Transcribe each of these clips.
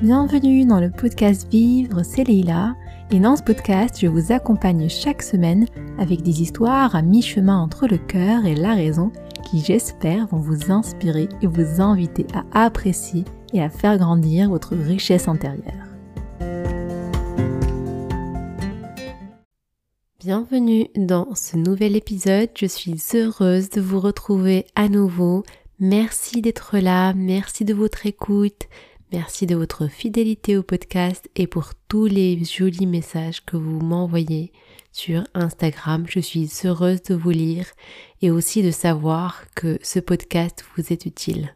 Bienvenue dans le podcast Vivre, c'est Leila. Et dans ce podcast, je vous accompagne chaque semaine avec des histoires à mi-chemin entre le cœur et la raison qui, j'espère, vont vous inspirer et vous inviter à apprécier et à faire grandir votre richesse intérieure. Bienvenue dans ce nouvel épisode. Je suis heureuse de vous retrouver à nouveau. Merci d'être là, merci de votre écoute, Merci de votre fidélité au podcast et pour tous les jolis messages que vous m'envoyez sur Instagram. Je suis heureuse de vous lire et aussi de savoir que ce podcast vous est utile.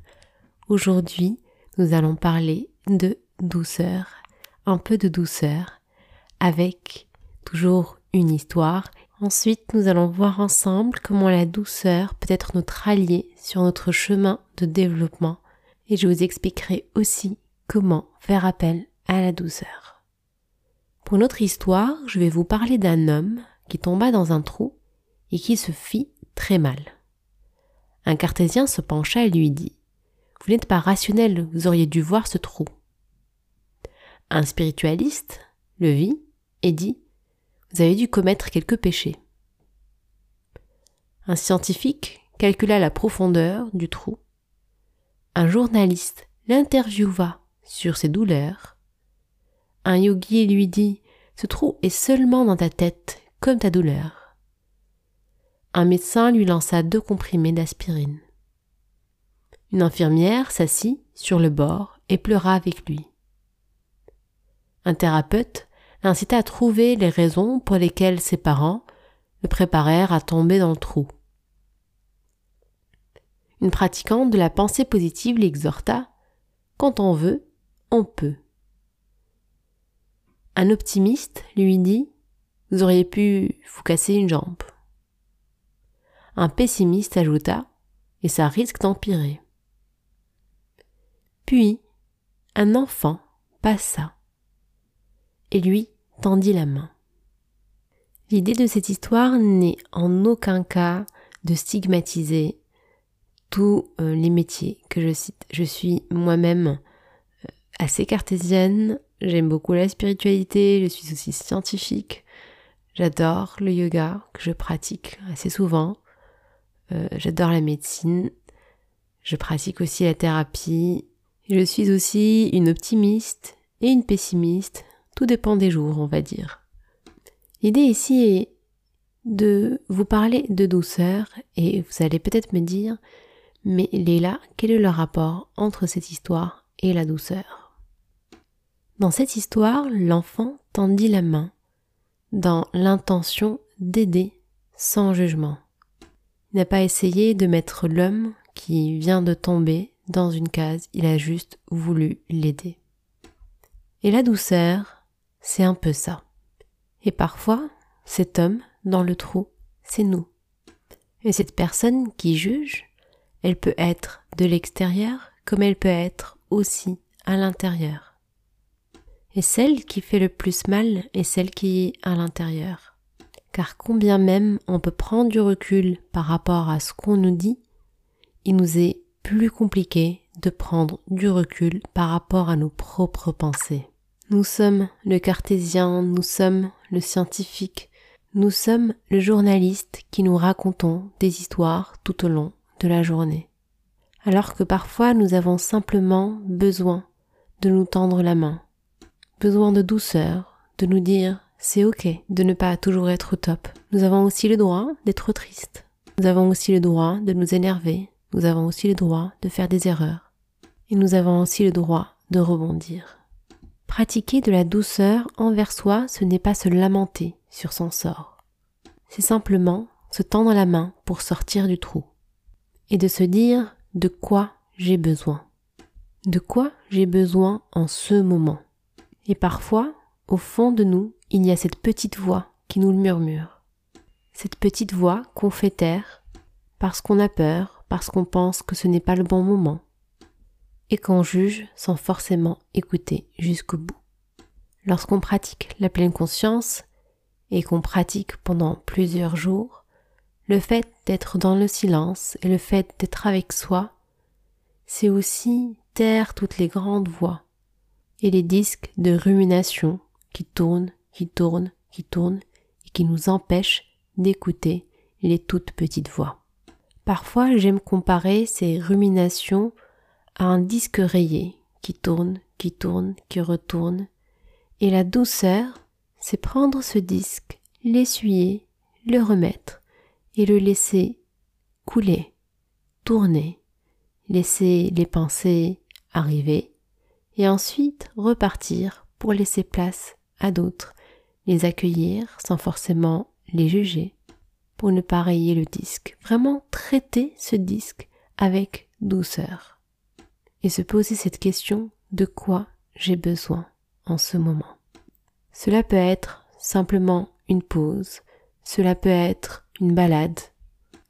Aujourd'hui, nous allons parler de douceur, un peu de douceur, avec toujours une histoire. Ensuite, nous allons voir ensemble comment la douceur peut être notre allié sur notre chemin de développement et je vous expliquerai aussi comment faire appel à la douceur. Pour notre histoire, je vais vous parler d'un homme qui tomba dans un trou et qui se fit très mal. Un cartésien se pencha et lui dit Vous n'êtes pas rationnel, vous auriez dû voir ce trou. Un spiritualiste le vit et dit Vous avez dû commettre quelques péchés. Un scientifique calcula la profondeur du trou. Un journaliste l'interviewa sur ses douleurs. Un yogi lui dit Ce trou est seulement dans ta tête, comme ta douleur. Un médecin lui lança deux comprimés d'aspirine. Une infirmière s'assit sur le bord et pleura avec lui. Un thérapeute l'incita à trouver les raisons pour lesquelles ses parents le préparèrent à tomber dans le trou. Une pratiquante de la pensée positive l'exhorta Quand on veut, on peut. Un optimiste lui dit Vous auriez pu vous casser une jambe. Un pessimiste ajouta Et ça risque d'empirer. Puis, un enfant passa et lui tendit la main. L'idée de cette histoire n'est en aucun cas de stigmatiser tous euh, les métiers que je cite. Je suis moi-même assez cartésienne, j'aime beaucoup la spiritualité, je suis aussi scientifique, j'adore le yoga que je pratique assez souvent, euh, j'adore la médecine, je pratique aussi la thérapie, je suis aussi une optimiste et une pessimiste, tout dépend des jours on va dire. L'idée ici est de vous parler de douceur et vous allez peut-être me dire mais Léla, quel est le rapport entre cette histoire et la douceur? Dans cette histoire, l'enfant tendit la main dans l'intention d'aider sans jugement. Il n'a pas essayé de mettre l'homme qui vient de tomber dans une case, il a juste voulu l'aider. Et la douceur, c'est un peu ça. Et parfois, cet homme dans le trou, c'est nous. Et cette personne qui juge, elle peut être de l'extérieur comme elle peut être aussi à l'intérieur. Et celle qui fait le plus mal est celle qui est à l'intérieur. Car combien même on peut prendre du recul par rapport à ce qu'on nous dit, il nous est plus compliqué de prendre du recul par rapport à nos propres pensées. Nous sommes le cartésien, nous sommes le scientifique, nous sommes le journaliste qui nous racontons des histoires tout au long de la journée. Alors que parfois nous avons simplement besoin de nous tendre la main, besoin de douceur, de nous dire c'est ok de ne pas toujours être au top. Nous avons aussi le droit d'être triste. Nous avons aussi le droit de nous énerver. Nous avons aussi le droit de faire des erreurs. Et nous avons aussi le droit de rebondir. Pratiquer de la douceur envers soi, ce n'est pas se lamenter sur son sort. C'est simplement se tendre la main pour sortir du trou. Et de se dire de quoi j'ai besoin. De quoi j'ai besoin en ce moment. Et parfois, au fond de nous, il y a cette petite voix qui nous le murmure. Cette petite voix qu'on fait taire parce qu'on a peur, parce qu'on pense que ce n'est pas le bon moment, et qu'on juge sans forcément écouter jusqu'au bout. Lorsqu'on pratique la pleine conscience, et qu'on pratique pendant plusieurs jours, le fait d'être dans le silence et le fait d'être avec soi, c'est aussi taire toutes les grandes voix et les disques de rumination qui tournent, qui tournent, qui tournent et qui nous empêchent d'écouter les toutes petites voix. Parfois, j'aime comparer ces ruminations à un disque rayé qui tourne, qui tourne, qui retourne. Et la douceur, c'est prendre ce disque, l'essuyer, le remettre et le laisser couler, tourner, laisser les pensées arriver et ensuite repartir pour laisser place à d'autres, les accueillir sans forcément les juger, pour ne pas rayer le disque. Vraiment traiter ce disque avec douceur. Et se poser cette question de quoi j'ai besoin en ce moment. Cela peut être simplement une pause, cela peut être une balade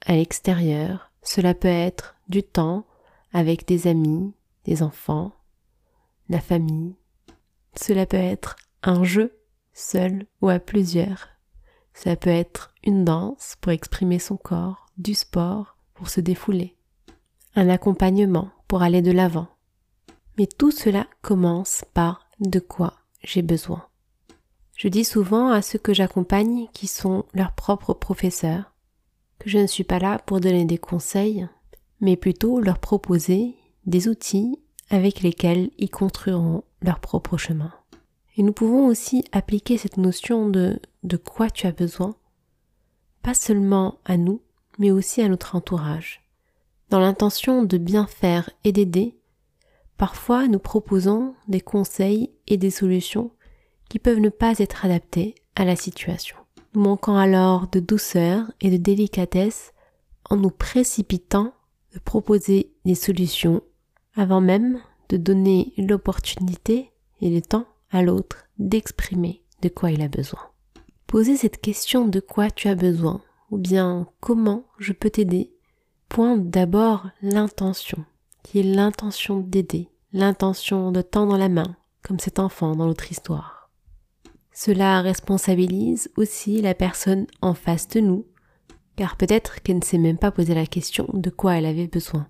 à l'extérieur, cela peut être du temps avec des amis, des enfants, la famille. Cela peut être un jeu, seul ou à plusieurs. Cela peut être une danse pour exprimer son corps, du sport pour se défouler, un accompagnement pour aller de l'avant. Mais tout cela commence par de quoi j'ai besoin. Je dis souvent à ceux que j'accompagne qui sont leurs propres professeurs que je ne suis pas là pour donner des conseils, mais plutôt leur proposer des outils avec lesquels ils construiront leur propre chemin. Et nous pouvons aussi appliquer cette notion de de quoi tu as besoin, pas seulement à nous, mais aussi à notre entourage. Dans l'intention de bien faire et d'aider, parfois nous proposons des conseils et des solutions qui peuvent ne pas être adaptés à la situation. Nous manquons alors de douceur et de délicatesse en nous précipitant de proposer des solutions avant même de donner l'opportunité et le temps à l'autre d'exprimer de quoi il a besoin. Poser cette question de quoi tu as besoin ou bien comment je peux t'aider pointe d'abord l'intention, qui est l'intention d'aider, l'intention de tendre la main, comme cet enfant dans notre histoire. Cela responsabilise aussi la personne en face de nous, car peut-être qu'elle ne s'est même pas posé la question de quoi elle avait besoin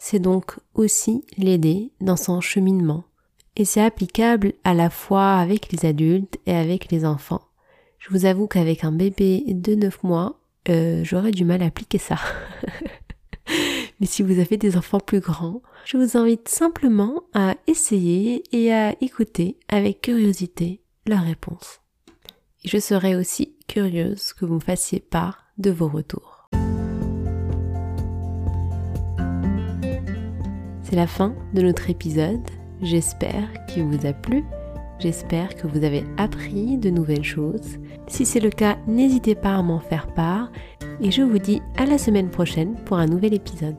c'est donc aussi l'aider dans son cheminement. Et c'est applicable à la fois avec les adultes et avec les enfants. Je vous avoue qu'avec un bébé de 9 mois, euh, j'aurais du mal à appliquer ça. Mais si vous avez des enfants plus grands, je vous invite simplement à essayer et à écouter avec curiosité leurs réponses. Et je serais aussi curieuse que vous me fassiez part de vos retours. C'est la fin de notre épisode. J'espère qu'il vous a plu. J'espère que vous avez appris de nouvelles choses. Si c'est le cas, n'hésitez pas à m'en faire part. Et je vous dis à la semaine prochaine pour un nouvel épisode.